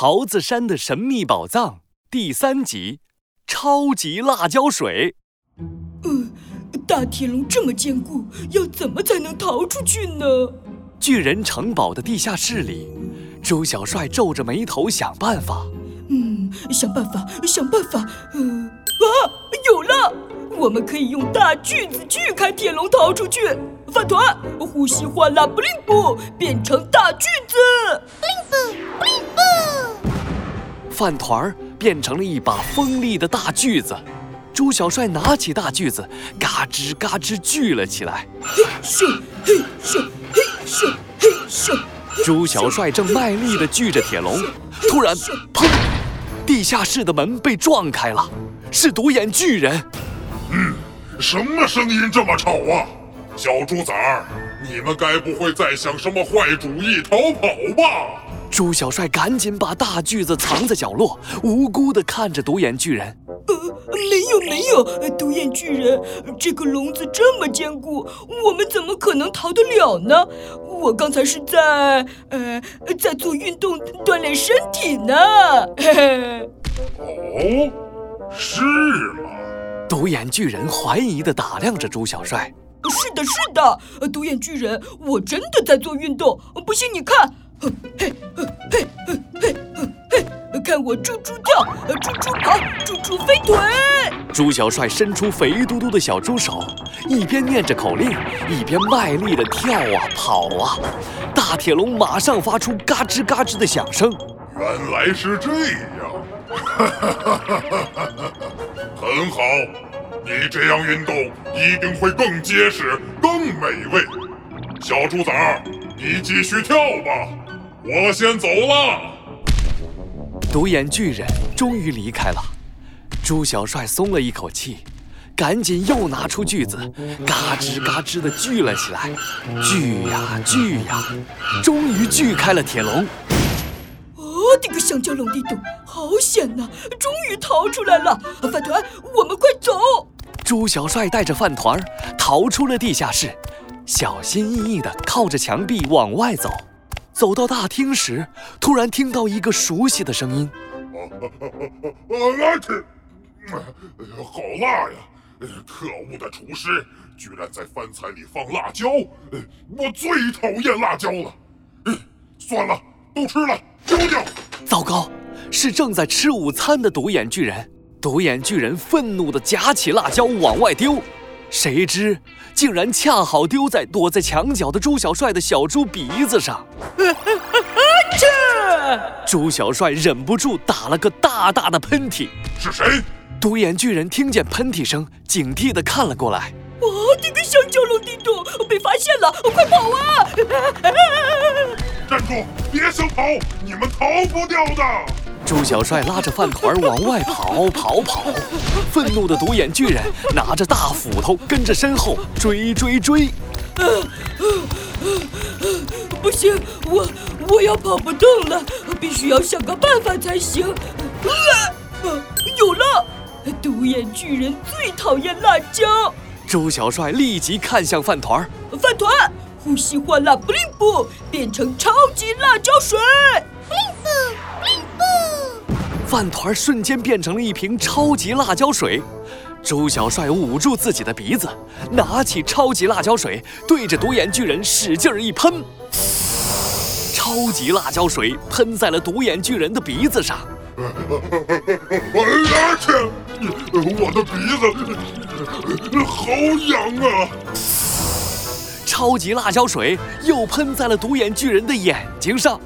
桃子山的神秘宝藏第三集：超级辣椒水。嗯，大铁笼这么坚固，要怎么才能逃出去呢？巨人城堡的地下室里，猪小帅皱着眉头想办法。嗯，想办法，想办法。嗯，啊，有了！我们可以用大锯子锯开铁笼逃出去。饭团，呼吸哗啦布灵布，变成大锯子。饭团儿变成了一把锋利的大锯子。猪小帅拿起大锯子，嘎吱嘎吱锯了起来。嘿咻，嘿咻，嘿咻，嘿咻。猪小帅正卖力地锯着铁笼，突然，砰！地下室的门被撞开了，是独眼巨人。嗯，什么声音这么吵啊？小猪崽儿，你们该不会在想什么坏主意逃跑吧？猪小帅赶紧把大锯子藏在角落，无辜地看着独眼巨人。呃，没有没有，独眼巨人，这个笼子这么坚固，我们怎么可能逃得了呢？我刚才是在呃在做运动锻炼身体呢。嘿嘿。哦，是吗？独眼巨人怀疑地打量着朱小帅。是的，是的，独眼巨人，我真的在做运动。不信你看，嘿，嘿，嘿，嘿，嘿，看我猪猪跳，猪猪跑，猪猪飞腿。猪小帅伸出肥嘟嘟的小猪手，一边念着口令，一边卖力的跳啊跑啊。大铁笼马上发出嘎吱嘎吱的响声。原来是这样，哈哈哈哈哈哈！很好。你这样运动一定会更结实、更美味。小猪崽儿，你继续跳吧，我先走了。独眼巨人终于离开了，朱小帅松了一口气，赶紧又拿出锯子，嘎吱嘎吱地锯了起来。锯呀锯呀，终于锯开了铁笼。我的个香蕉龙地洞，好险呐！终于逃出来了。饭团，我们快走！朱小帅带着饭团儿逃出了地下室，小心翼翼地靠着墙壁往外走。走到大厅时，突然听到一个熟悉的声音：“啊去！好辣呀！可恶的厨师，居然在饭菜里放辣椒！我最讨厌辣椒了。算了，不吃了，丢掉。”糟糕，是正在吃午餐的独眼巨人。独眼巨人愤怒地夹起辣椒往外丢，谁知竟然恰好丢在躲在墙角的猪小帅的小猪鼻子上。切！猪小帅忍不住打了个大大的喷嚏。是谁？独眼巨人听见喷嚏声，警惕地看了过来。我的个香蕉龙地洞，被发现了，快跑啊！站住！别想跑，你们逃不掉的。猪小帅拉着饭团往外跑，跑跑！愤怒的独眼巨人拿着大斧头跟着身后追追追！不行，我我要跑不动了，必须要想个办法才行。有了！独眼巨人最讨厌辣椒。猪小帅立即看向饭团饭团，呼吸换辣不灵不，变成超级辣椒水！饭团瞬间变成了一瓶超级辣椒水，周小帅捂住自己的鼻子，拿起超级辣椒水，对着独眼巨人使劲儿一喷，超级辣椒水喷在了独眼巨人的鼻子上。而且，我的鼻子好痒啊！超级辣椒水又喷在了独眼巨人的眼睛上。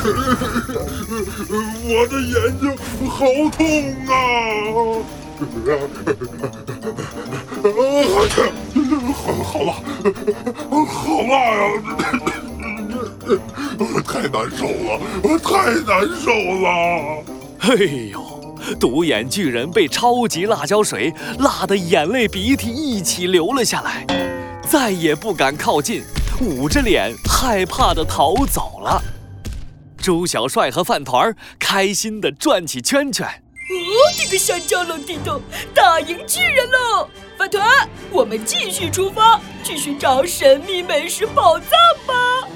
我的眼睛好痛啊！啊去，好好辣，好辣呀！太难受了，太难受了！哎呦，独眼巨人被超级辣椒水辣得眼泪鼻涕一起流了下来，再也不敢靠近，捂着脸害怕的逃走了。猪小帅和饭团儿开心地转起圈圈。哦，这个香蕉龙地洞，打赢巨人喽！饭团，我们继续出发，去寻找神秘美食宝藏吧！